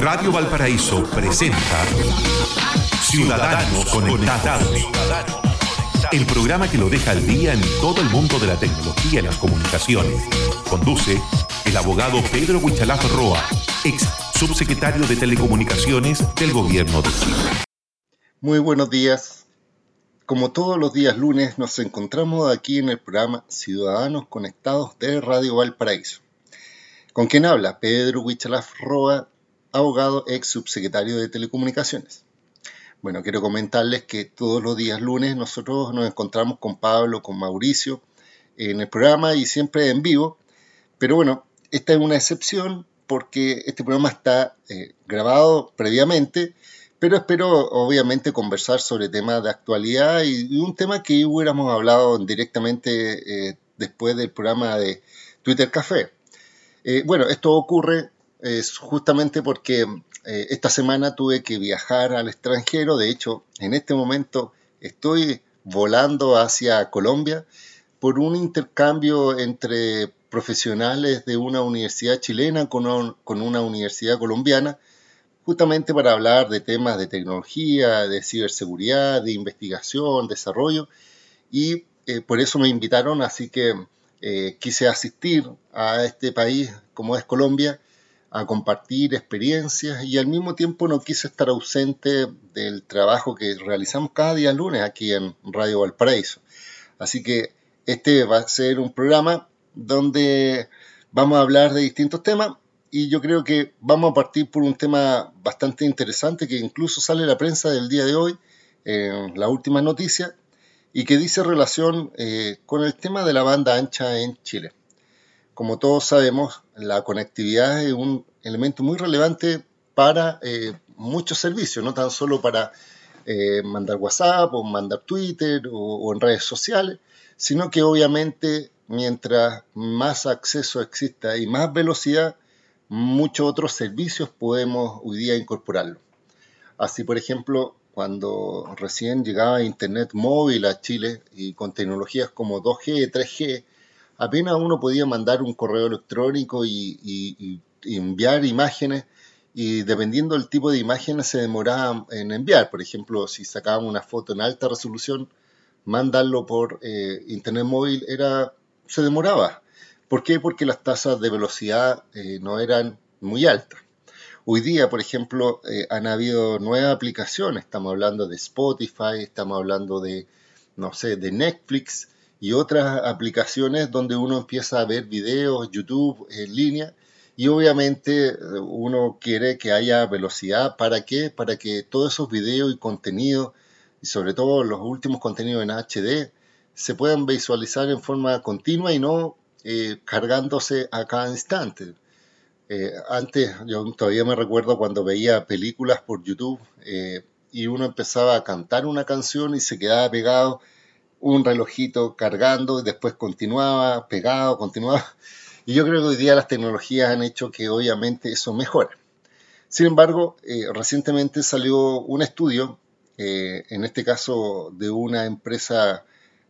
Radio Valparaíso presenta Ciudadanos Conectados. El programa que lo deja al día en todo el mundo de la tecnología y las comunicaciones. Conduce el abogado Pedro Huichalaf Roa, ex subsecretario de Telecomunicaciones del Gobierno de Chile. Muy buenos días. Como todos los días lunes, nos encontramos aquí en el programa Ciudadanos Conectados de Radio Valparaíso. ¿Con quién habla? Pedro Huichalaf Roa, abogado ex subsecretario de Telecomunicaciones. Bueno, quiero comentarles que todos los días lunes nosotros nos encontramos con Pablo, con Mauricio en el programa y siempre en vivo. Pero bueno, esta es una excepción porque este programa está eh, grabado previamente, pero espero obviamente conversar sobre temas de actualidad y, un tema que hubiéramos hablado directamente eh, después del programa de Twitter Café. Eh, bueno, esto ocurre es justamente porque eh, esta semana tuve que viajar al extranjero. De hecho, en este momento estoy volando hacia Colombia por un intercambio entre profesionales de una universidad chilena con, una universidad colombiana, justamente para hablar de temas de tecnología, de ciberseguridad, de investigación, desarrollo. Y eh, por eso me invitaron, así que eh, quise asistir a este país como es Colombia a compartir experiencias y al mismo tiempo no quise estar ausente del trabajo que realizamos cada día lunes aquí en Radio Valparaíso. Así que este va a ser un programa donde vamos a hablar de distintos temas y yo creo que vamos a partir por un tema bastante interesante que incluso sale en la prensa del día de hoy, en la última noticia, y que dice relación eh, con el tema de la banda ancha en Chile. Como todos sabemos, la conectividad es un elemento muy relevante para eh, muchos servicios, no tan solo para eh, mandar WhatsApp o mandar Twitter o, en redes sociales, sino que obviamente mientras más acceso exista y más velocidad, muchos otros servicios podemos hoy día incorporarlo. Así, por ejemplo, cuando recién llegaba Internet móvil a Chile y con tecnologías como 2G, 3G, apenas uno podía mandar un correo electrónico y, enviar imágenes y dependiendo del tipo de imágenes se demoraba en enviar. Por ejemplo, si sacaban una foto en alta resolución, mandarlo por eh, internet móvil era, se demoraba. ¿Por qué? Porque las tasas de velocidad eh, no eran muy altas. Hoy día, por ejemplo, eh, han habido nuevas aplicaciones. Estamos hablando de Spotify, estamos hablando de, no sé, de Netflix, y otras aplicaciones donde uno empieza a ver videos, YouTube en línea y obviamente eh, uno quiere que haya velocidad. ¿Para qué? Para que todos esos videos y contenidos, y sobre todo los últimos contenidos en HD, se puedan visualizar en forma continua y no eh, cargándose a cada instante. Eh, antes, yo todavía me recuerdo cuando veía películas por YouTube y uno empezaba a cantar una canción y se quedaba pegado un relojito cargando y después continuaba pegado, continuaba. Y yo creo que hoy día las tecnologías han hecho que obviamente eso mejore. Sin embargo, eh, recientemente salió un estudio, eh, en este caso de una empresa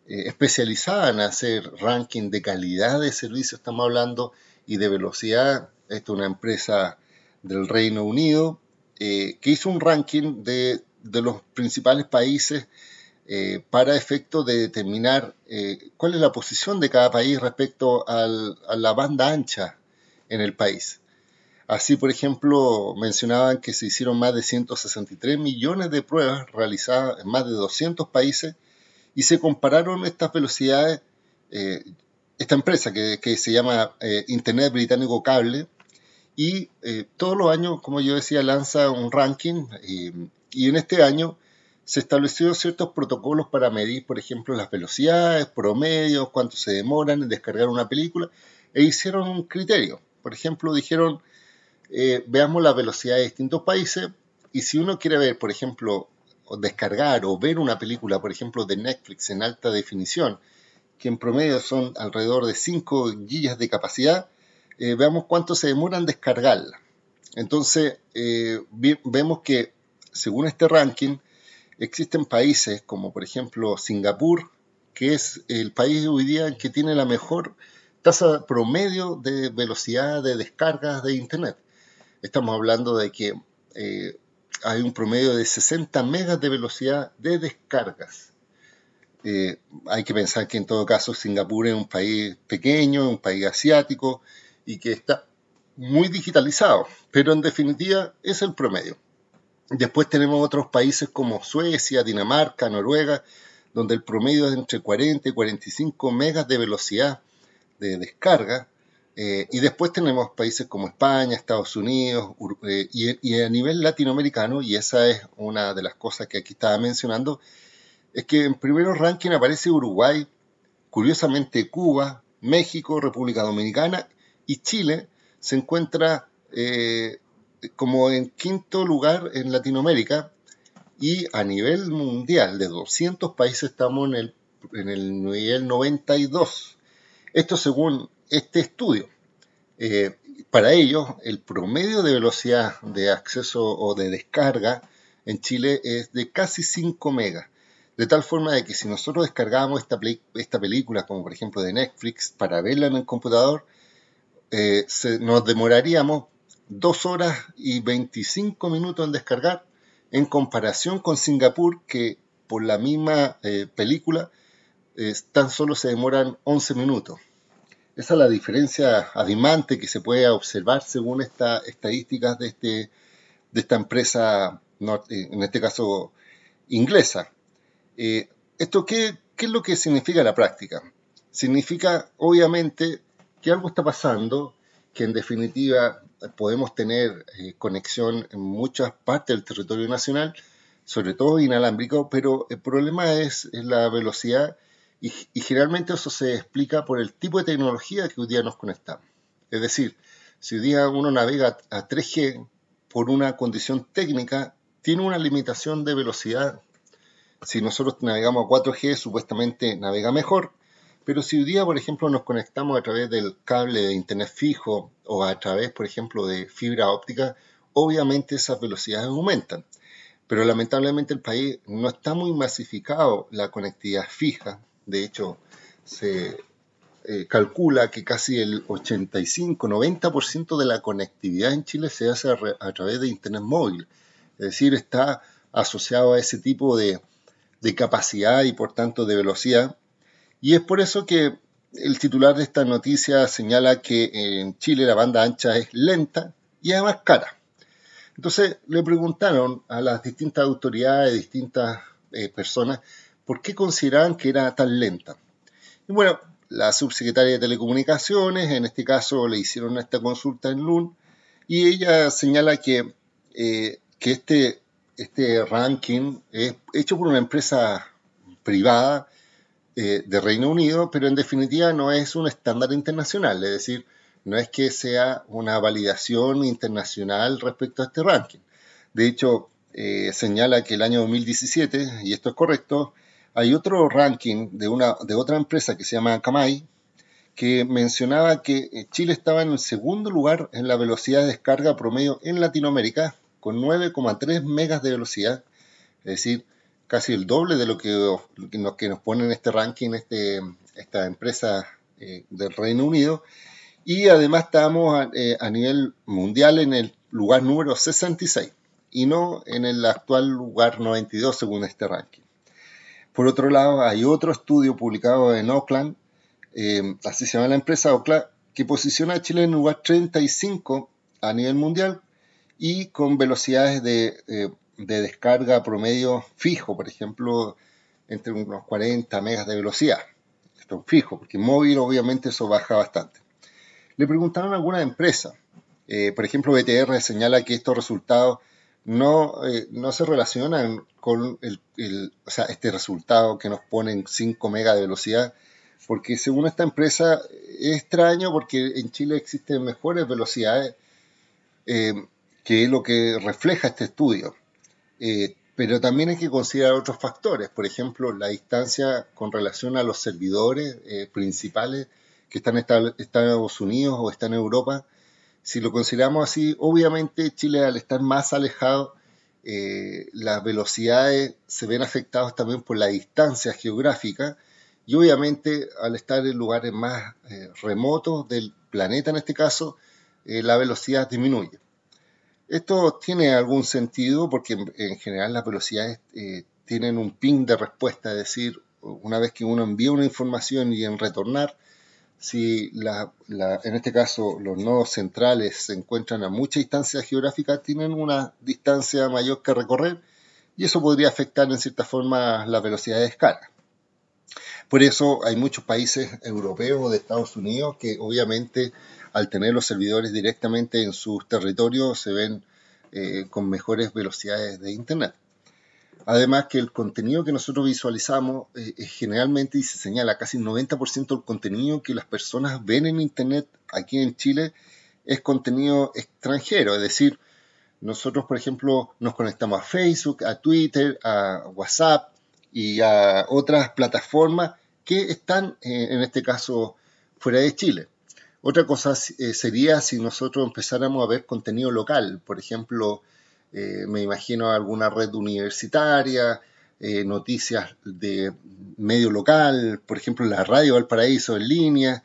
eh, especializada en hacer ranking de calidad de servicio, estamos hablando, y de velocidad. Esta es una empresa del Reino Unido que hizo un ranking de, de los principales países eh, para efecto de determinar eh, cuál es la posición de cada país respecto a la banda ancha en el país. Así, por ejemplo, mencionaban que se hicieron más de 163 millones de pruebas realizadas en más de 200 países y se compararon estas velocidades, eh, esta empresa que, se llama Internet Británico Cable, y todos los años, como yo decía, lanza un ranking y en este año se establecieron ciertos protocolos para medir, por ejemplo, las velocidades, promedios, cuánto se demoran en descargar una película, e hicieron un criterio. Por ejemplo, dijeron, eh, veamos la velocidad de distintos países, y si uno quiere ver, por ejemplo, descargar o ver una película, por ejemplo, de Netflix en alta definición, que en promedio son alrededor de 5 gigas de capacidad, eh, veamos cuánto se demora en descargarla. Entonces, eh, vemos que, según este ranking, existen países como por ejemplo Singapur, que es el país hoy día que tiene la mejor tasa promedio de velocidad de descargas de Internet. estamos hablando de que eh, hay un promedio de 60 megas de velocidad de descargas. Eh, hay que pensar que en todo caso Singapur es un país pequeño, un país asiático y que está muy digitalizado, pero en definitiva es el promedio. Después tenemos otros países como Suecia, Dinamarca, Noruega, donde el promedio es entre 40 y 45 megas de velocidad de descarga. Eh, y después tenemos países como España, Estados Unidos eh, y, a nivel latinoamericano, y esa es una de las cosas que aquí estaba mencionando, es que en primer ranking aparece Uruguay, curiosamente Cuba, México, República Dominicana y Chile se encuentra eh, como en quinto lugar en Latinoamérica y a nivel mundial de 200 países estamos en el, en el nivel 92. Esto según este estudio. Eh, para ellos, el promedio de velocidad de acceso o de descarga en Chile es de casi 5 megas. De tal forma de que si nosotros descargábamos esta, esta película, como por ejemplo de Netflix, para verla en el computador, eh, nos demoraríamos 2 horas y 25 minutos en descargar, en comparación con Singapur, que por la misma eh, película tan solo se demoran 11 minutos. Esa es la diferencia abimante que se puede observar según estas estadísticas de, este, de esta empresa, en este caso inglesa. Eh, ¿Esto qué, qué, es lo que significa la práctica? Significa, obviamente, que algo está pasando, que en definitiva podemos tener eh, conexión en muchas partes del territorio nacional, sobre todo inalámbrico, pero el problema es la velocidad y, generalmente eso se explica por el tipo de tecnología que hoy día nos conectamos. Es decir, si hoy día uno navega a 3G por una condición técnica, tiene una limitación de velocidad. Si nosotros navegamos a 4G, supuestamente navega mejor, pero si hoy día, por ejemplo, nos conectamos a través del cable de internet fijo o a través, por ejemplo, de fibra óptica, obviamente esas velocidades aumentan. Pero lamentablemente el país no está muy masificado la conectividad fija, de hecho, se eh, calcula que casi el 85-90% de la conectividad en Chile se hace a, través de Internet móvil. Es decir, está asociado a ese tipo de, de capacidad y por tanto de velocidad. Y es por eso que el titular de esta noticia señala que en Chile la banda ancha es lenta y además cara. Entonces le preguntaron a las distintas autoridades, distintas eh, personas, ¿Por qué consideraban que era tan lenta? Y bueno, la subsecretaria de Telecomunicaciones, en este caso le hicieron esta consulta en LUN, y ella señala que, eh, que este, este ranking es hecho por una empresa privada eh, de Reino Unido, pero en definitiva no es un estándar internacional, es decir, no es que sea una validación internacional respecto a este ranking. De hecho, eh, señala que el año 2017, y esto es correcto, hay otro ranking de, una, de otra empresa que se llama Kamai, que mencionaba que eh, Chile estaba en el segundo lugar en la velocidad de descarga promedio en Latinoamérica, con 9,3 megas de velocidad, es decir, casi el doble de lo que, nos pone en este ranking este, esta empresa eh, del Reino Unido. Y además estábamos a, eh, nivel mundial en el lugar número 66 y no en el actual lugar 92 según este ranking. Por otro lado, hay otro estudio publicado en Oakland, eh, así se llama la empresa Oakland, que posiciona a Chile en lugar 35 a nivel mundial y con velocidades de, eh, de descarga promedio fijo, por ejemplo, entre unos 40 megas de velocidad. Esto es fijo, porque móvil obviamente eso baja bastante. Le preguntaron a alguna empresa, eh, por ejemplo, BTR señala que estos resultados no, eh, no se relacionan con el, este resultado que nos ponen 5 megas de velocidad, porque según esta empresa es extraño porque en Chile existen mejores velocidades, eh, que es lo que refleja este estudio. Eh, pero también hay que considerar otros factores, por ejemplo, la distancia con relación a los servidores principales que están en Estados Unidos o están en Europa, si lo consideramos así, obviamente Chile al estar más alejado, eh, las velocidades se ven afectadas también por la distancia geográfica y obviamente al estar en lugares más eh, remotos del planeta en este caso, eh, la velocidad disminuye. Esto tiene algún sentido porque en, general las velocidades eh, tienen un ping de respuesta, es decir, una vez que uno envía una información y en retornar, si en este caso los nodos centrales se encuentran a mucha distancia geográfica, tienen una distancia mayor que recorrer y eso podría afectar en cierta forma la velocidad de descarga. Por eso hay muchos países europeos o de Estados Unidos que obviamente al tener los servidores directamente en sus territorios se ven eh, con mejores velocidades de Internet. Además que el contenido que nosotros visualizamos eh, generalmente y se señala casi el 90% del contenido que las personas ven en Internet aquí en Chile es contenido extranjero, es decir, nosotros por ejemplo nos conectamos a Facebook, a Twitter, a WhatsApp y a otras plataformas que están eh, en este caso fuera de Chile. Otra cosa eh, sería si nosotros empezáramos a ver contenido local, por ejemplo, eh, me imagino alguna red universitaria, eh, noticias de medio local, por ejemplo la radio Valparaíso en línea.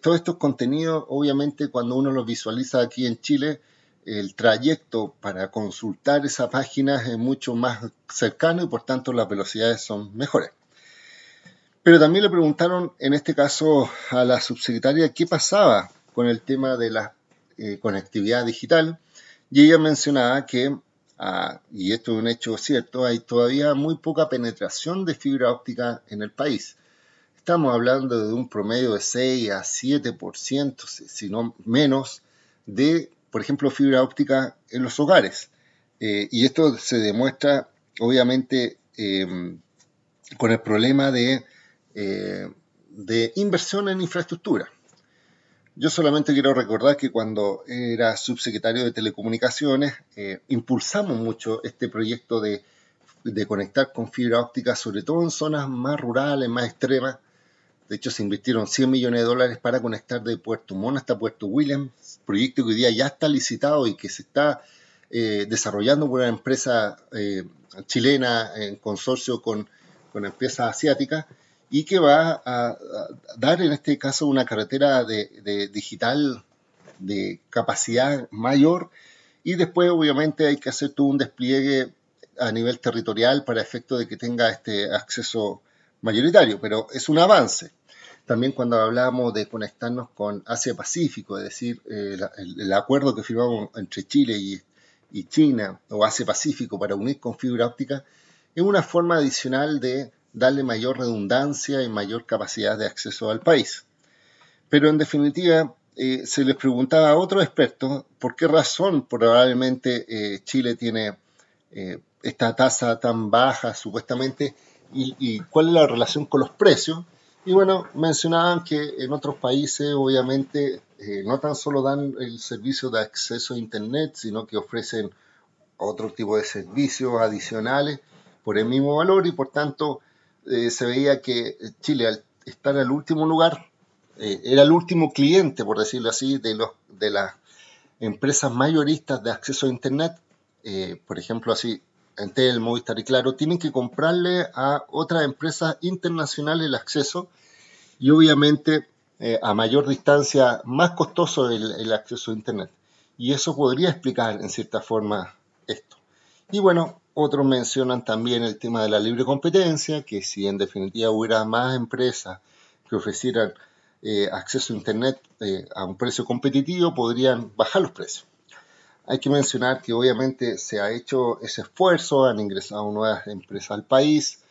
Todos estos contenidos, obviamente, cuando uno los visualiza aquí en Chile, el trayecto para consultar esa página es mucho más cercano y por tanto las velocidades son mejores. Pero también le preguntaron, en este caso, a la subsecretaria qué pasaba con el tema de la conectividad digital y ella mencionaba que, ah, y esto es un hecho cierto, hay todavía muy poca penetración de fibra óptica en el país. Estamos hablando de un promedio de 6 a 7%, si no menos, de, por ejemplo, fibra óptica en los hogares. Eh, y esto se demuestra, obviamente, em, con el problema de, eh, de inversión en infraestructura. Yo solamente quiero recordar que cuando era subsecretario de Telecomunicaciones eh, impulsamos mucho este proyecto de, conectar con fibra óptica, sobre todo en zonas más rurales, más extremas. De hecho, se invirtieron 100 millones de dólares para conectar de Puerto Montt hasta Puerto Williams, proyecto que hoy día ya está licitado y que se está eh, desarrollando por una empresa eh, chilena en consorcio con, con empresas asiáticas y que va a, dar en este caso una carretera de, digital de capacidad mayor y después obviamente hay que hacer todo un despliegue a nivel territorial para efecto de que tenga este acceso mayoritario, pero es un avance. También cuando hablamos de conectarnos con Asia Pacífico, es decir, eh, el, acuerdo que firmamos entre Chile y, y China o Asia Pacífico para unir con fibra óptica, es una forma adicional de darle mayor redundancia y mayor capacidad de acceso al país. Pero en definitiva, eh, se les preguntaba a otros expertos por qué razón probablemente eh, Chile tiene eh, esta tasa tan baja supuestamente y, cuál es la relación con los precios. Y bueno, mencionaban que en otros países obviamente no tan solo dan el servicio de acceso a Internet, sino que ofrecen otro tipo de servicios adicionales por el mismo valor y por tanto eh, se veía que Chile, al estar al último lugar, eh, era el último cliente, por decirlo así, de, los, de las empresas mayoristas de acceso a Internet, eh, por ejemplo, así, Entel, Movistar y Claro, tienen que comprarle a otras empresas internacionales el acceso y obviamente a mayor distancia más costoso el, el acceso a Internet. Y eso podría explicar en cierta forma esto. Y bueno, otros mencionan también el tema de la libre competencia, que si en definitiva hubiera más empresas que ofrecieran eh, acceso a Internet eh, a un precio competitivo, podrían bajar los precios. Hay que mencionar que obviamente se ha hecho ese esfuerzo, han ingresado nuevas empresas al país,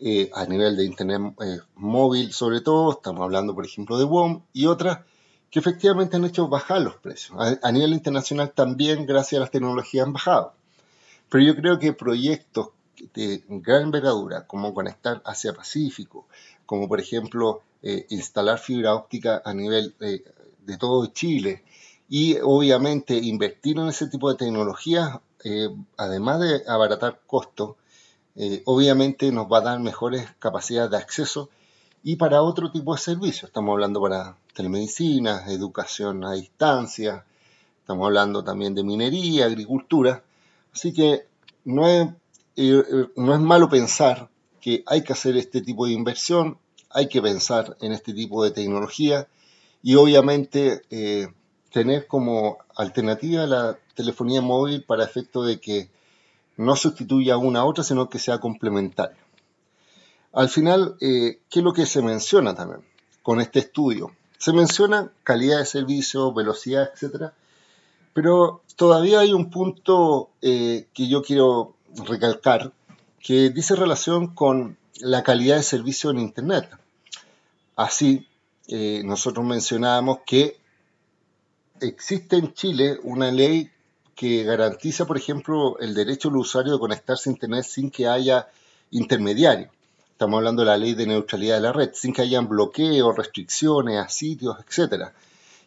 eh, a nivel de Internet móvil sobre todo, estamos hablando por ejemplo de WOM y otras que efectivamente han hecho bajar los precios. a nivel internacional también, gracias a las tecnologías, han bajado. Pero yo creo que proyectos de gran envergadura, como conectar hacia Pacífico, como por ejemplo eh, instalar fibra óptica a nivel eh, de todo Chile, y obviamente invertir en ese tipo de tecnologías, eh, además de abaratar costos, obviamente nos va a dar mejores capacidades de acceso y para otro tipo de servicios. Estamos hablando para telemedicina, educación a distancia, estamos hablando también de minería, agricultura, Así que no es, eh, no es malo pensar que hay que hacer este tipo de inversión, hay que pensar en este tipo de tecnología y obviamente eh, tener como alternativa la telefonía móvil para efecto de que no sustituya una a otra, sino que sea complementaria. Al final, eh, ¿qué es lo que se menciona también con este estudio? Se menciona calidad de servicio, velocidad, etcétera, pero todavía hay un punto eh, que yo quiero recalcar que dice relación con la calidad de servicio en Internet. Así, eh, nosotros mencionábamos que existe en Chile una ley que garantiza, por ejemplo, el derecho del usuario de conectarse a Internet sin que haya intermediario. Estamos hablando de la ley de neutralidad de la red, sin que hayan bloqueos, restricciones a sitios, etc.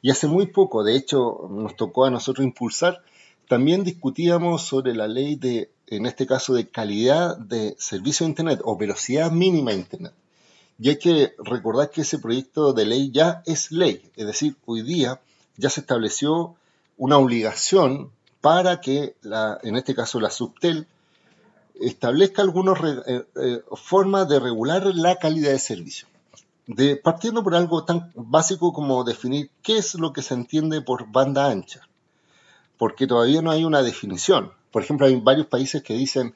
Y hace muy poco, de hecho, nos tocó a nosotros impulsar, también discutíamos sobre la ley de, en este caso, de calidad de servicio de Internet o velocidad mínima de Internet. Y hay que recordar que ese proyecto de ley ya es ley, es decir, hoy día ya se estableció una obligación para que, la, en este caso, la Subtel establezca algunas eh, eh, formas de regular la calidad de servicio. De, partiendo por algo tan básico como definir qué es lo que se entiende por banda ancha, porque todavía no hay una definición. Por ejemplo, hay varios países que dicen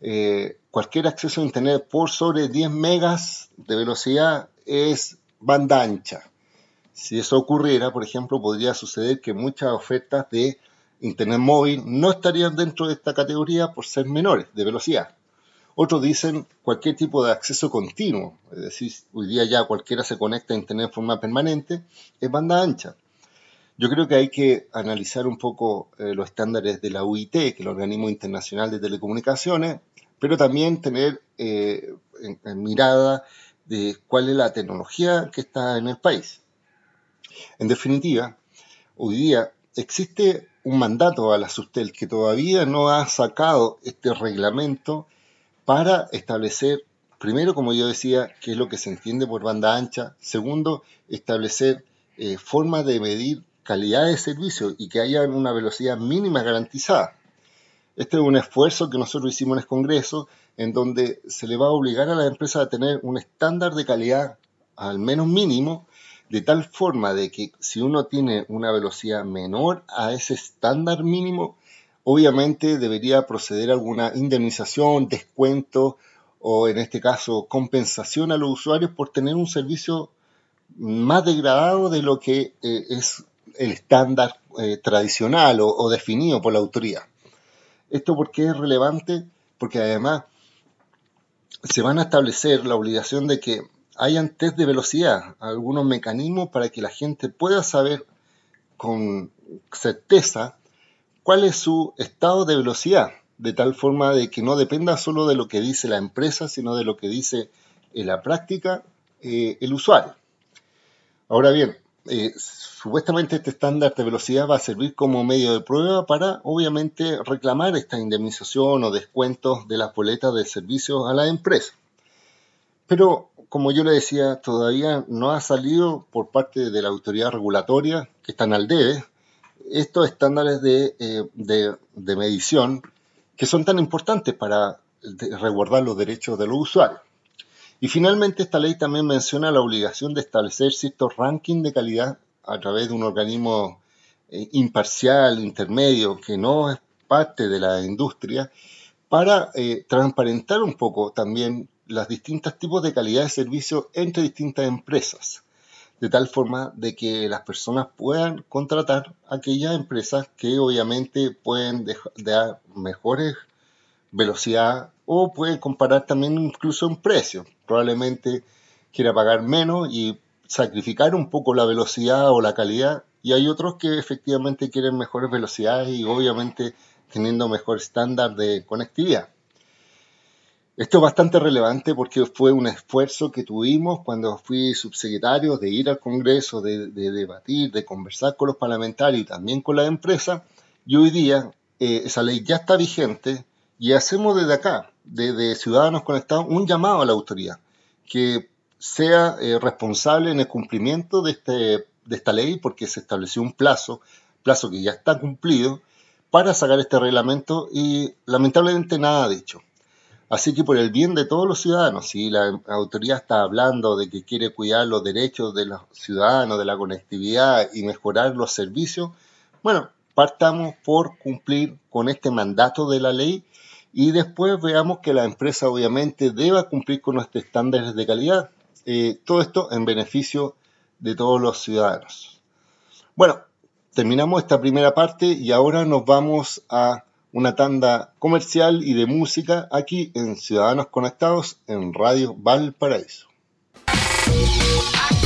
eh, cualquier acceso a Internet por sobre 10 megas de velocidad es banda ancha. Si eso ocurriera, por ejemplo, podría suceder que muchas ofertas de Internet móvil no estarían dentro de esta categoría por ser menores de velocidad. Otros dicen cualquier tipo de acceso continuo, es decir, hoy día ya cualquiera se conecta a Internet forma permanente, es banda ancha. Yo creo que hay que analizar un poco eh, los estándares de la UIT, que es el Organismo Internacional de Telecomunicaciones, pero también tener eh, en mirada de cuál es la tecnología que está en el país. En definitiva, hoy día existe un mandato a la Sustel que todavía no ha sacado este reglamento para establecer, primero, como yo decía, qué es lo que se entiende por banda ancha, segundo, establecer eh, formas de medir calidad de servicio y que haya una velocidad mínima garantizada. Este es un esfuerzo que nosotros hicimos en el Congreso, en donde se le va a obligar a la empresa a tener un estándar de calidad al menos mínimo de tal forma de que si uno tiene una velocidad menor a ese estándar mínimo, obviamente debería proceder alguna indemnización, descuento o en este caso compensación a los usuarios por tener un servicio más degradado de lo que eh, es el estándar eh, tradicional o, definido por la autoridad. ¿Esto por qué es relevante? Porque además se van a establecer la obligación de que hayan test de velocidad, algunos mecanismos para que la gente pueda saber con certeza cuál es su estado de velocidad, de tal forma de que no dependa solo de lo que dice la empresa, sino de lo que dice en la práctica eh, el usuario. Ahora bien, eh, supuestamente este estándar de velocidad va a servir como medio de prueba para, obviamente, reclamar esta indemnización o descuentos de las boletas de servicio a la empresa. Pero como yo le decía, todavía no ha salido por parte de la autoridad regulatoria, que están al debe, estos estándares de, eh, medición que son tan importantes para resguardar los derechos de los usuarios. Y finalmente esta ley también menciona la obligación de establecer ciertos rankings de calidad a través de un organismo eh, imparcial, intermedio, que no es parte de la industria, para eh, transparentar un poco también los distintos tipos de calidad de servicio entre distintas empresas, de tal forma de que las personas puedan contratar aquellas empresas que obviamente pueden dar mejores velocidad o pueden comparar también incluso un precio. Probablemente quiera pagar menos y sacrificar un poco la velocidad o la calidad y hay otros que efectivamente quieren mejores velocidades y obviamente teniendo mejor estándar de conectividad. Esto es bastante relevante porque fue un esfuerzo que tuvimos cuando fui subsecretario de ir al Congreso, de, debatir, de conversar con los parlamentarios y también con la empresa. Y hoy día eh, esa ley ya está vigente y hacemos desde acá, desde Ciudadanos Conectados, un llamado a la autoridad que sea eh, responsable en el cumplimiento de, este, de esta ley porque se estableció un plazo, plazo que ya está cumplido, para sacar este reglamento y lamentablemente nada ha dicho. Así que por el bien de todos los ciudadanos, si la autoridad está hablando de que quiere cuidar los derechos de los ciudadanos, de la conectividad y mejorar los servicios, bueno, partamos por cumplir con este mandato de la ley y después veamos que la empresa obviamente deba cumplir con nuestros estándares de calidad. Eh, todo esto en beneficio de todos los ciudadanos. Bueno, terminamos esta primera parte y ahora nos vamos a una tanda comercial y de música aquí en Ciudadanos Conectados en Radio Valparaíso.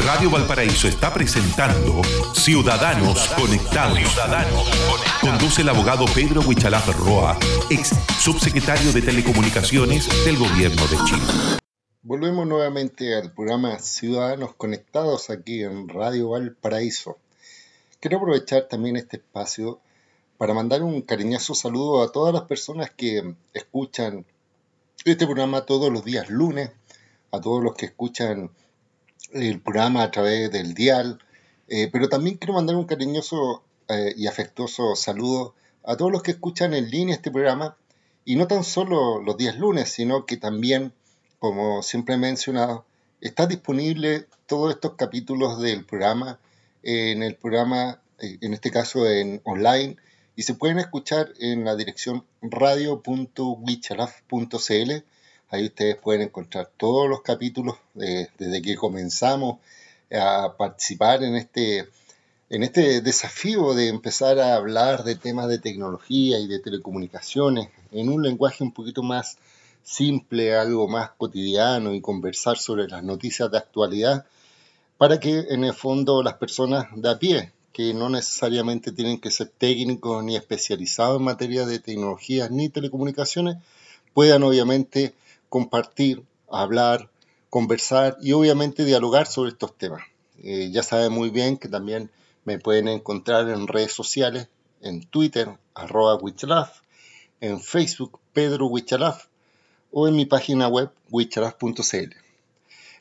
Radio Valparaíso está presentando Ciudadanos Conectados. Conduce el abogado Pedro Huichalaf Roa, ex subsecretario de Telecomunicaciones del Gobierno de Chile. Volvemos nuevamente al programa Ciudadanos Conectados aquí en Radio Valparaíso. Quiero aprovechar también este espacio para mandar un cariñoso saludo a todas las personas que escuchan este programa todos los días lunes, a todos los que escuchan el programa a través del dial, eh, pero también quiero mandar un cariñoso eh, y afectuoso saludo a todos los que escuchan en línea este programa, y no tan solo los días lunes, sino que también, como siempre he mencionado, está disponible todos estos capítulos del programa en el programa, eh, en este caso en online, y se pueden escuchar en la dirección radio.wichalaf.cl. Ahí ustedes pueden encontrar todos los capítulos desde que comenzamos a participar en este, en este desafío de empezar a hablar de temas de tecnología y de telecomunicaciones en un lenguaje un poquito más simple, algo más cotidiano y conversar sobre las noticias de actualidad para que en el fondo las personas de a pie que no necesariamente tienen que ser técnicos ni especializados en materia de tecnologías ni telecomunicaciones, puedan obviamente compartir, hablar, conversar y obviamente dialogar sobre estos temas. Eh, ya saben muy bien que también me pueden encontrar en redes sociales, en Twitter, arroba Wichalaf, en Facebook, Pedro Wichalaf, o en mi página web, wichalaf.cl.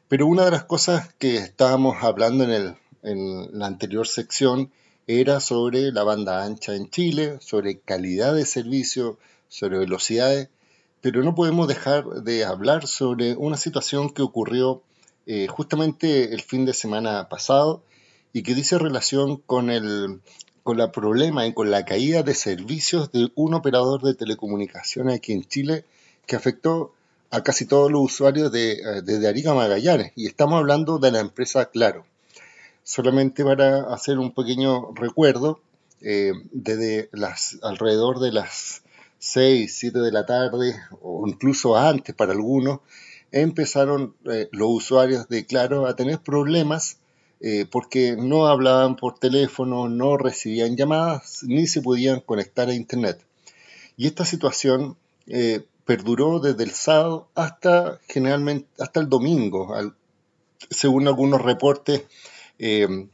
Pero una de las cosas que estábamos hablando en el en la anterior sección era sobre la banda ancha en Chile, sobre calidad de servicio, sobre velocidades, pero no podemos dejar de hablar sobre una situación que ocurrió eh, justamente el fin de semana pasado y que dice relación con el con la problema y con la caída de servicios de un operador de telecomunicaciones aquí en Chile que afectó a casi todos los usuarios de, eh, desde Arica Magallanes. Y estamos hablando de la empresa Claro solamente para hacer un pequeño recuerdo, eh, desde las alrededor de las 6, 7 de la tarde, o incluso antes para algunos, empezaron eh, los usuarios de Claro a tener problemas eh, porque no hablaban por teléfono, no recibían llamadas, ni se podían conectar a Internet. Y esta situación perduró desde el sábado hasta generalmente hasta el domingo, según algunos reportes Em,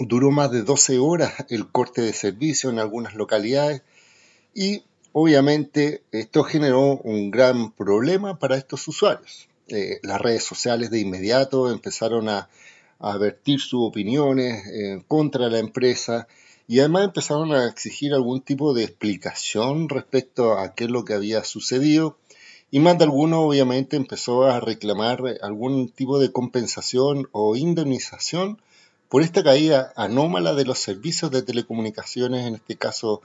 duró más de 12 horas el corte de servicio en algunas localidades y obviamente esto generó un gran problema para estos usuarios. Eh, las redes sociales de inmediato empezaron a, a vertir sus opiniones eh, contra la empresa y además empezaron a exigir algún tipo de explicación respecto a qué es lo que había sucedido y más de alguno obviamente empezó a reclamar algún tipo de compensación o indemnización por esta caída anómala de los servicios de telecomunicaciones, en este caso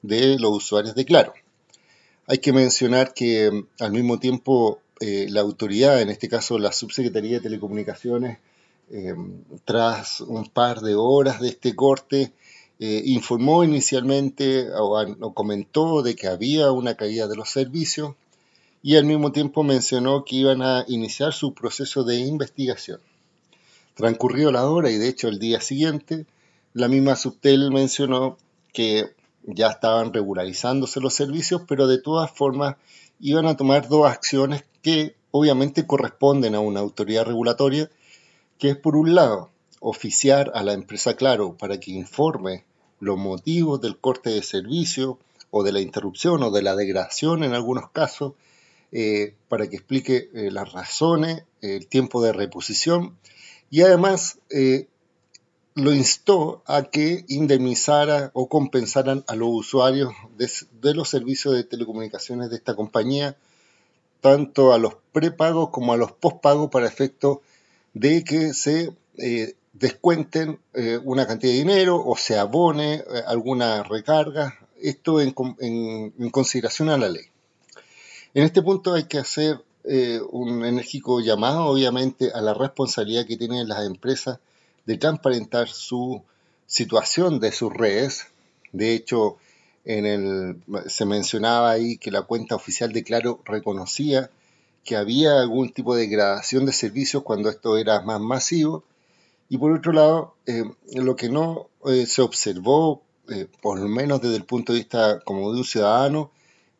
de los usuarios de Claro. Hay que mencionar que mm, al mismo tiempo eh, la autoridad, en este caso la Subsecretaría de Telecomunicaciones, eh, tras un par de horas de este corte, eh, informó inicialmente o, comentó de que había una caída de los servicios y al mismo tiempo mencionó que iban a iniciar su proceso de investigación. Transcurrió la hora y de hecho el día siguiente, la misma Subtel mencionó que ya estaban regularizándose los servicios, pero de todas formas iban a tomar dos acciones que obviamente corresponden a una autoridad regulatoria, que es por un lado oficiar a la empresa Claro para que informe los motivos del corte de servicio o de la interrupción o de la degradación en algunos casos, eh, para que explique eh, las razones, el tiempo de reposición y además eh, lo instó a que indemnizara o compensaran a los usuarios de, los servicios de telecomunicaciones de esta compañía tanto a los prepagos como a los postpagos para efecto de que se eh, descuenten eh, una cantidad de dinero o se abone alguna recarga, esto en, en, consideración a la ley. En este punto hay que hacer un enérgico llamado, obviamente, a la responsabilidad que tienen las empresas de transparentar su situación de sus redes. De hecho, en el, se mencionaba ahí que la cuenta oficial de Claro reconocía que había algún tipo de degradación de servicios cuando esto era más masivo. Y por otro lado, eh, lo que no eh, se observó, eh, por lo menos desde el punto de vista como de un ciudadano,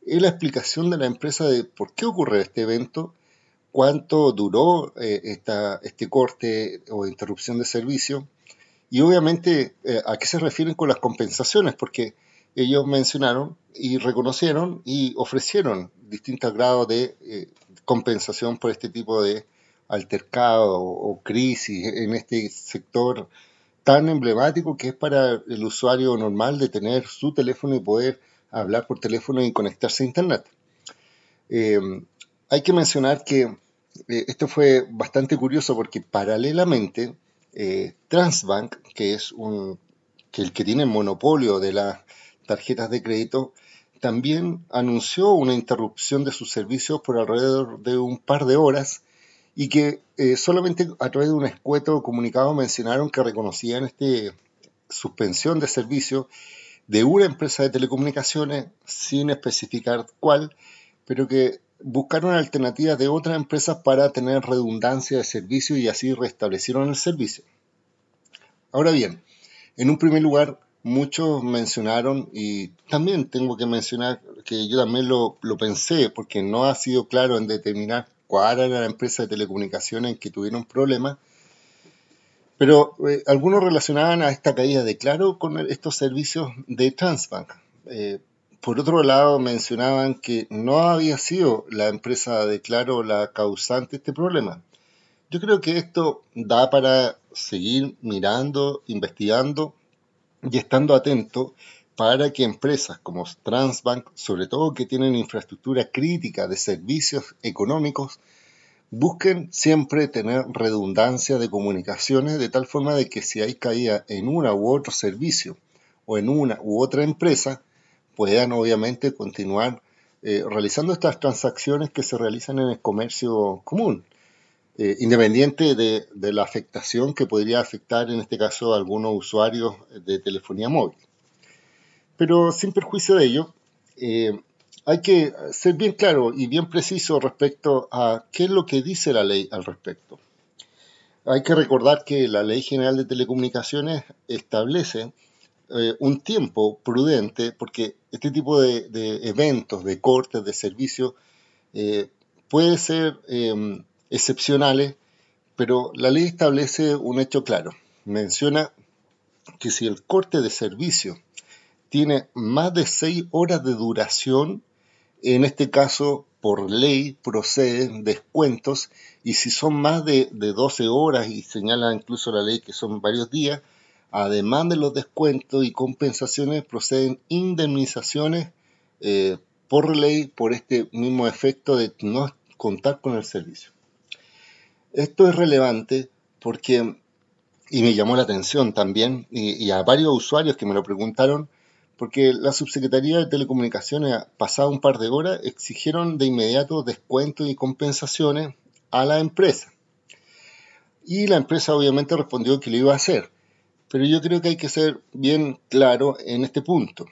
es la explicación de la empresa de por qué ocurre este evento, cuánto duró esta, este corte o interrupción de servicio y obviamente a qué se refieren con las compensaciones, porque ellos mencionaron y reconocieron y ofrecieron distintos grados de eh, compensación por este tipo de altercado o crisis en este sector tan emblemático que es para el usuario normal de tener su teléfono y poder hablar por teléfono y conectarse a Internet. Eh, hay que mencionar que eh, esto fue bastante curioso porque paralelamente Transbank, que es un, que el que tiene monopolio de la tarjetas de crédito, también anunció una interrupción de sus servicios por alrededor de un par de horas y que eh, solamente a través de un escueto comunicado mencionaron que reconocían esta suspensión de servicio de una empresa de telecomunicaciones sin especificar cuál, pero que buscaron alternativas de otras empresas para tener redundancia de servicio y así restablecieron el servicio. Ahora bien, en un primer lugar, muchos mencionaron, y también tengo que mencionar que yo también lo, pensé, porque no ha sido claro en determinar cuál era la empresa de telecomunicaciones que tuvieron problemas, pero eh, algunos relacionaban a esta caída de Claro con estos servicios de Transbank. Eh, por otro lado, mencionaban que no había sido la empresa de Claro la causante de este problema. Yo creo que esto da para seguir mirando, investigando y estando atento para que empresas como Transbank, sobre todo que tienen infraestructura crítica de servicios económicos, busquen siempre tener redundancia de comunicaciones de tal forma de que si hay caída en una u otro servicio o en una u otra empresa, puedan obviamente continuar eh, realizando estas transacciones que se realizan en el comercio común. Eh, independiente de, la afectación que podría afectar en este caso a algunos usuarios de telefonía móvil. Pero sin perjuicio de ello, eh, hay que ser bien claro y bien preciso respecto a qué es lo que dice la ley al respecto. Hay que recordar que la Ley General de Telecomunicaciones establece eh, un tiempo prudente, porque este tipo de, eventos, de cortes, de servicios, puede ser excepcionales, pero la ley establece un hecho claro. Menciona que si el corte de servicio tiene más de seis horas de duración, en este caso por ley proceden descuentos y si son más de, de 12 horas y señala incluso la ley que son varios días, además de los descuentos y compensaciones proceden indemnizaciones eh, por ley por este mismo efecto de no contar con el servicio. Esto es relevante porque, y me llamó la atención también, y, a varios usuarios que me lo preguntaron, porque la subsecretaría de Telecomunicaciones, pasado un par de horas, exigieron de inmediato descuentos y compensaciones a la empresa. Y la empresa obviamente respondió que lo iba a hacer. Pero yo creo que hay que ser bien claro en este punto,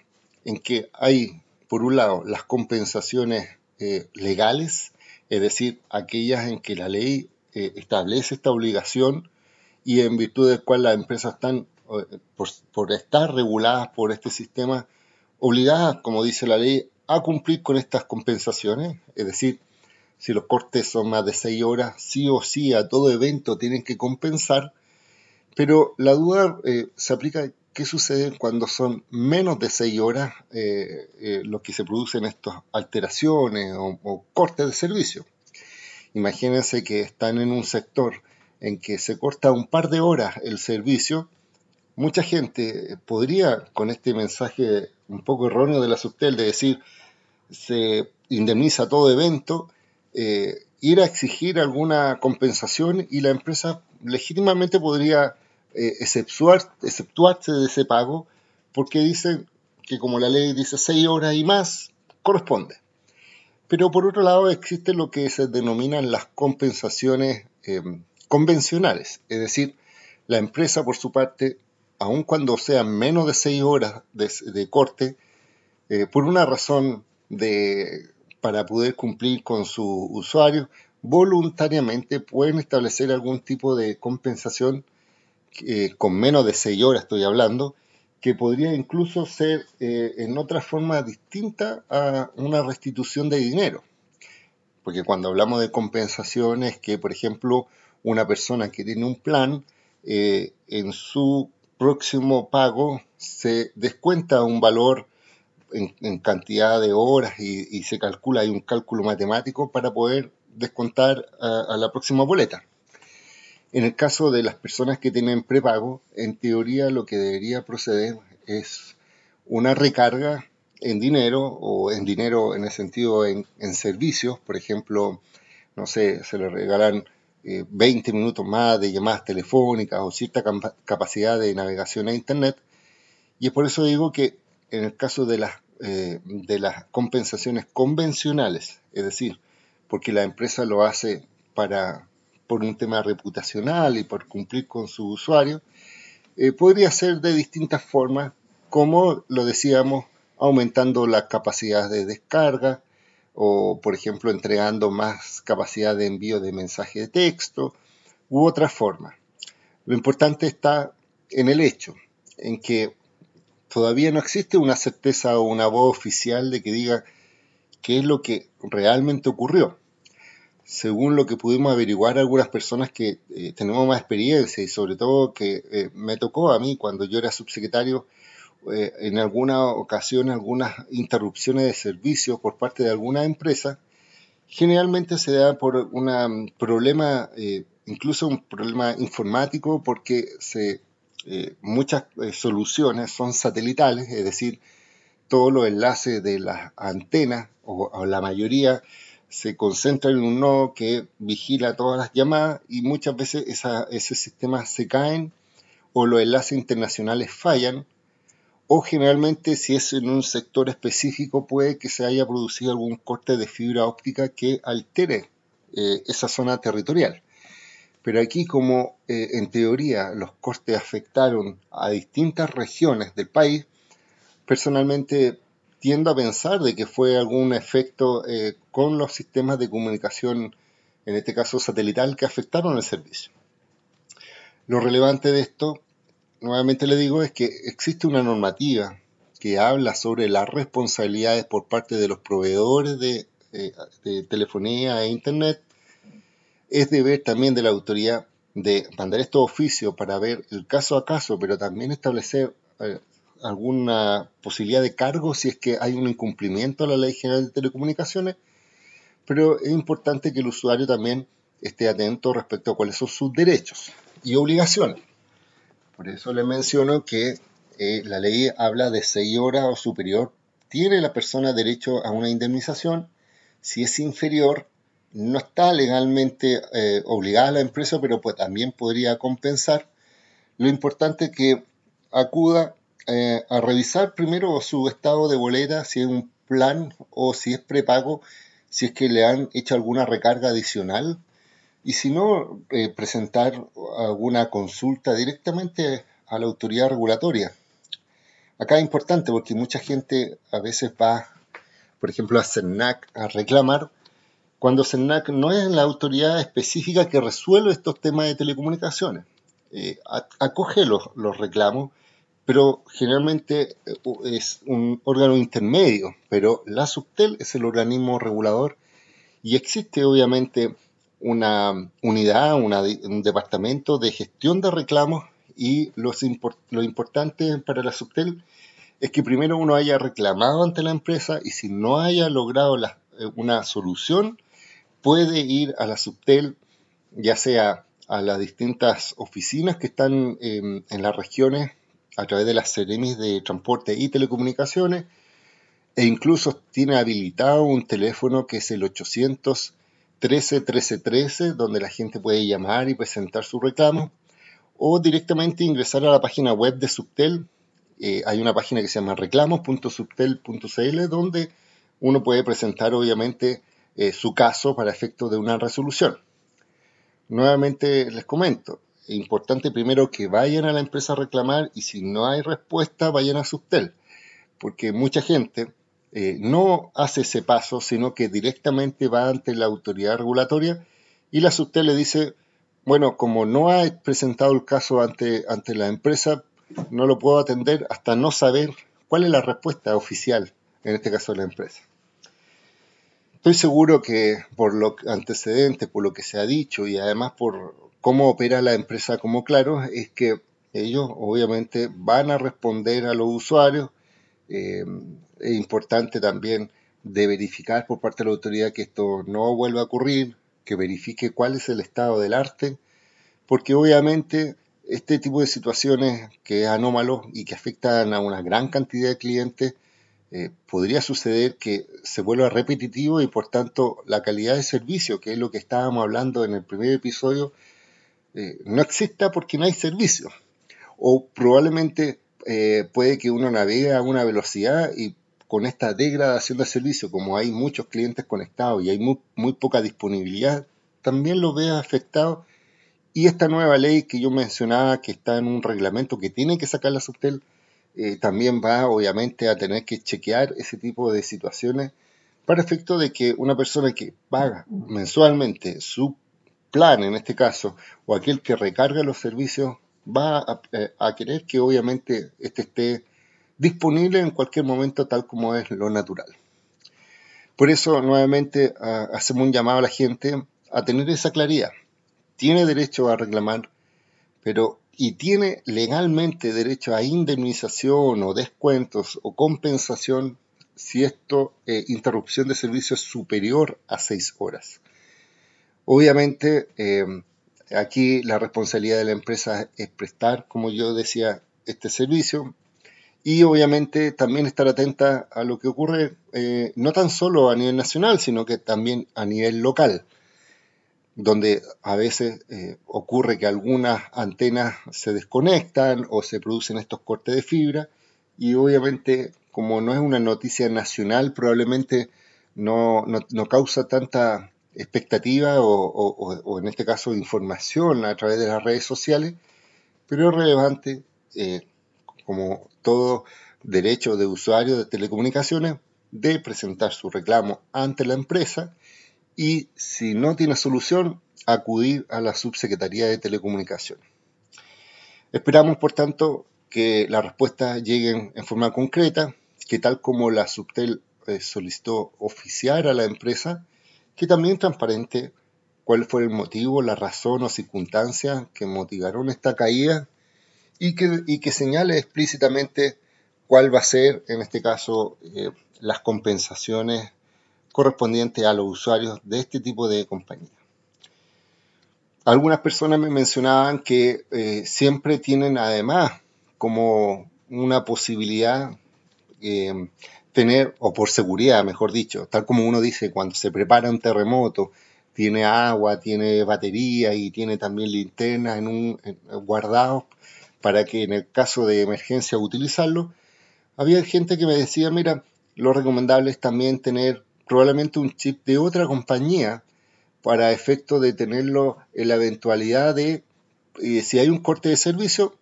en que hay, por un lado, las compensaciones eh, legales, es decir, aquellas en que la ley eh, establece esta obligación y en virtud del cual las empresas están, eh, por, estar reguladas por este sistema, obligadas, como dice la ley, a cumplir con estas compensaciones, es decir, si los cortes son más de seis horas, sí o sí a todo evento tienen que compensar, pero la duda eh, se aplica qué sucede cuando son menos de seis horas eh, lo que se producen estas alteraciones o cortes de servicio. Imagínense que están en un sector en que se corta un par de horas el servicio. Mucha gente podría, con este mensaje un poco erróneo de la Subtel, de decir se indemniza todo evento, eh, ir a exigir alguna compensación y la empresa legítimamente podría eh, exceptuarse de ese pago porque dicen que como la ley dice seis horas y más, corresponde. Pero por otro lado existe lo que se denominan las compensaciones em, convencionales, es decir, la empresa por su parte, aun cuando sean menos de seis horas de, corte, eh, por una razón de, para poder cumplir con su usuario, voluntariamente pueden establecer algún tipo de compensación eh, con menos de seis horas, estoy hablando, que podría incluso ser eh, en otra forma distinta a una restitución de dinero. Porque cuando hablamos de compensaciones, que por ejemplo una persona que tiene un plan, en su próximo pago se descuenta un valor en, cantidad de horas y, se calcula, hay un cálculo matemático para poder descontar a la próxima boleta. En el caso de las personas que tienen prepago, en teoría lo que debería proceder es una recarga en dinero o en dinero en el sentido en, servicios, por ejemplo, no sé, se le regalan 20 eh, minutos más de llamadas telefónicas o cierta capacidad de navegación a Internet. Y es por eso digo que en el caso de las, eh, de las compensaciones convencionales, es decir, porque la empresa lo hace para por un tema reputacional y por cumplir con su usuario, eh, podría ser de distintas formas, como lo decíamos, aumentando las capacidades de descarga o, por ejemplo, entregando más capacidad de envío de mensaje de texto u otra forma. Lo importante está en el hecho, en que todavía no existe una certeza o una voz oficial de que diga qué es lo que realmente ocurrió según lo que pudimos averiguar algunas personas que eh, tenemos más experiencia y sobre todo que eh, me tocó a mí cuando yo era subsecretario eh, en alguna ocasión algunas interrupciones de servicio por parte de alguna empresa, generalmente se da por un problema, incluso un problema informático, porque se, muchas soluciones son satelitales, es decir, todos los enlaces de las antenas, o la mayoría, se concentra en un nodo que vigila todas las llamadas y muchas veces ese sistema se caen o los enlaces internacionales fallan o generalmente si es en un sector específico puede que se haya producido algún corte de fibra óptica que altere eh, esa zona territorial. Pero aquí como eh, en teoría los cortes afectaron a distintas regiones del país, personalmente tiendo a pensar de que fue algún efecto eh, con los sistemas de comunicación, en este caso satelital, que afectaron el servicio. Lo relevante de esto, nuevamente le digo, es que existe una normativa que habla sobre las responsabilidades por parte de los proveedores de, eh, telefonía e internet. Es deber también de la autoridad de mandar estos oficios para ver el caso a caso, pero también establecer eh, alguna posibilidad de cargo si es que hay un incumplimiento a la Ley General de Telecomunicaciones, pero es importante que el usuario también esté atento respecto a cuáles son sus derechos y obligaciones. Por eso le menciono que eh, la ley habla de seis horas o superior. Tiene la persona derecho a una indemnización. Si es inferior, no está legalmente eh, obligada a la empresa, pero pues también podría compensar. Lo importante es que acuda eh, a revisar primero su estado de boleta, si es un plan o si es prepago, si es que le han hecho alguna recarga adicional y si no, eh, presentar alguna consulta directamente a la autoridad regulatoria. Acá es importante porque mucha gente a veces va, por ejemplo, a CERNAC a reclamar, cuando CERNAC no es la autoridad específica que resuelve estos temas de telecomunicaciones. Eh, acoge los, los reclamos pero generalmente eh, es un órgano intermedio, pero la Subtel es el organismo regulador y existe obviamente una unidad, un departamento de gestión de reclamos y lo importante para la Subtel es que primero uno haya reclamado ante la empresa y si no haya logrado eh, una solución, puede ir a la Subtel, ya sea a las distintas oficinas que están en las regiones a través de las Seremis de Transporte y Telecomunicaciones e incluso tiene habilitado un teléfono que es el 800 131313, donde la gente puede llamar y presentar su reclamo, o directamente ingresar a la página web de Subtel. Eh, hay una página que se llama reclamos.subtel.cl, donde uno puede presentar obviamente eh, su caso para efecto de una resolución. Nuevamente les comento, es importante primero que vayan a la empresa a reclamar y si no hay respuesta vayan a Subtel, porque mucha gente eh, no hace ese paso, sino que directamente va ante la autoridad regulatoria y la Subtel le dice, bueno, como no ha presentado el caso ante, ante la empresa, no lo puedo atender hasta no saber cuál es la respuesta oficial, en este caso de la empresa. Estoy seguro que por los antecedentes, por lo que se ha dicho y además por cómo opera la empresa como Claro, es que ellos obviamente van a responder a los usuarios. Eh, importante también de verificar por parte de la autoridad que esto no vuelva a ocurrir, que verifique cuál es el estado del arte, porque obviamente este tipo de situaciones que es anómalo y que afectan a una gran cantidad de clientes eh, podría suceder que se vuelva repetitivo y por tanto la calidad de servicio, que es lo que estábamos hablando en el primer episodio, eh, no exista porque no hay servicio. O probablemente eh, puede que uno navegue a una velocidad y con esta degradación de servicio, como hay muchos clientes conectados y hay muy, poca disponibilidad, también lo vea afectado. Y esta nueva ley que yo mencionaba, que está en un reglamento que tiene que sacar la Subtel, eh, también va obviamente a tener que chequear ese tipo de situaciones para efecto de que una persona que paga mensualmente su plan, en este caso, o aquel que recarga los servicios, va a, eh, querer que obviamente este esté disponible en cualquier momento tal como es lo natural. Por eso, nuevamente, hacemos un llamado a la gente a tener esa claridad. Tiene derecho a reclamar, pero y tiene legalmente derecho a indemnización o descuentos o compensación si esto, eh, interrupción de servicio es superior a seis horas. Obviamente, eh, aquí la responsabilidad de la empresa es prestar, como yo decía, este servicio y obviamente también estar atenta a lo que ocurre eh, no tan solo a nivel nacional, sino que también a nivel local donde a veces eh, ocurre que algunas antenas se desconectan o se producen estos cortes de fibra y obviamente como no es una noticia nacional probablemente no, causa tanta expectativa o, en este caso información a través de las redes sociales, pero es relevante eh, como todo derecho de usuario de telecomunicaciones de presentar su reclamo ante la empresa y si no tiene solución, acudir a la Subsecretaría de Telecomunicaciones. Esperamos, por tanto, que las respuestas lleguen en forma concreta, que tal como la Subtel eh, solicitó oficiar a la empresa, que también transparente cuál fue el motivo, la razón o circunstancia que motivaron esta caída y que, que señale explícitamente cuál va a ser, en este caso, eh, las compensaciones correspondiente a los usuarios de este tipo de compañía. Algunas personas me mencionaban que eh, siempre tienen además como una posibilidad eh, tener, o por seguridad, mejor dicho, tal como uno dice, cuando se prepara un terremoto, tiene agua, tiene batería y tiene también linterna en un guardado para que en el caso de emergencia utilizarlo. Había gente que me decía, mira, lo recomendable es también tener probablemente un chip de otra compañía para efecto de tenerlo en la eventualidad de, si hay un corte de servicio,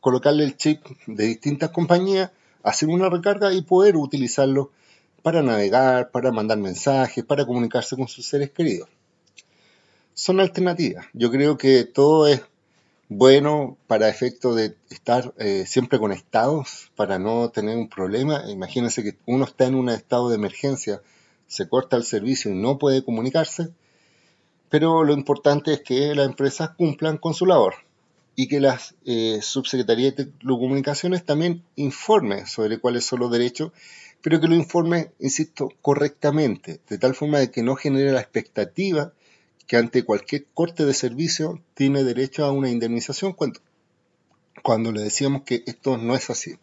colocarle el chip de distintas compañías, hacer una recarga y poder utilizarlo para navegar, para mandar mensajes, para comunicarse con sus seres queridos. Son alternativas. Yo creo que todo es bueno para efecto de estar eh, siempre conectados, para no tener un problema. Imagínense que uno está en un estado de emergencia se corta el servicio y no puede comunicarse, pero lo importante es que las empresas cumplan con su labor y que las eh, subsecretarías de telecomunicaciones también informen sobre cuáles son los derechos, pero que lo informe, insisto, correctamente, de tal forma de que no genere la expectativa que ante cualquier corte de servicio tiene derecho a una indemnización cuando, cuando le decíamos que esto no es así.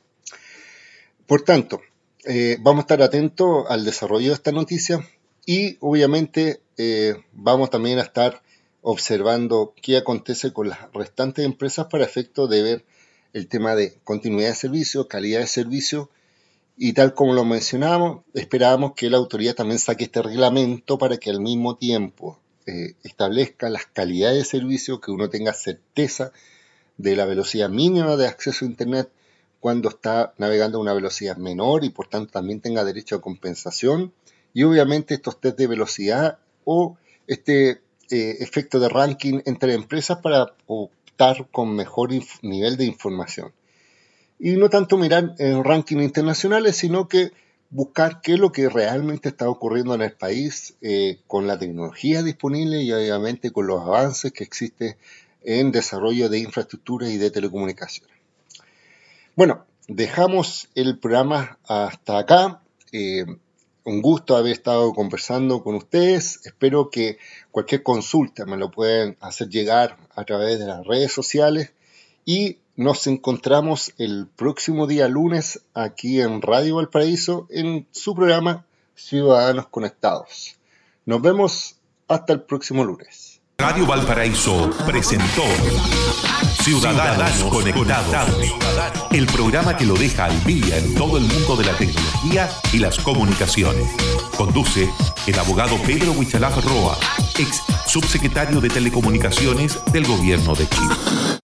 Por tanto, eh, vamos a estar atentos al desarrollo de esta noticia. y obviamente eh, vamos también a estar observando qué acontece con las restantes empresas para efecto de ver el tema de continuidad de servicio, calidad de servicio y tal como lo mencionábamos, esperábamos que la autoridad también saque este reglamento para que al mismo tiempo eh, establezca las calidades de servicio, que uno tenga certeza de la velocidad mínima de acceso a Internet cuando está navegando a una velocidad menor y por tanto también tenga derecho a compensación. Y obviamente estos test de velocidad o este eh, efecto de ranking entre empresas para optar con mejor nivel de información y no tanto mirar en rankings internacionales, sino que buscar qué es lo que realmente está ocurriendo en el país eh, con la tecnología disponible y obviamente con los avances que existen en desarrollo de infraestructura y de telecomunicaciones. Bueno, dejamos el programa hasta acá. Eh, un gusto haber estado conversando con ustedes. Espero que cualquier consulta me lo pueden hacer llegar a través de las redes sociales y nos encontramos el próximo día lunes aquí en Radio Valparaíso en su programa Ciudadanos Conectados. Nos vemos hasta el próximo lunes. Radio Valparaíso presentó Ciudadanos Conectados, el programa que lo deja al día en todo el mundo de la tecnología y las comunicaciones. Conduce el abogado Pedro Huichalaf Roa, ex subsecretario de Telecomunicaciones del Gobierno de Chile.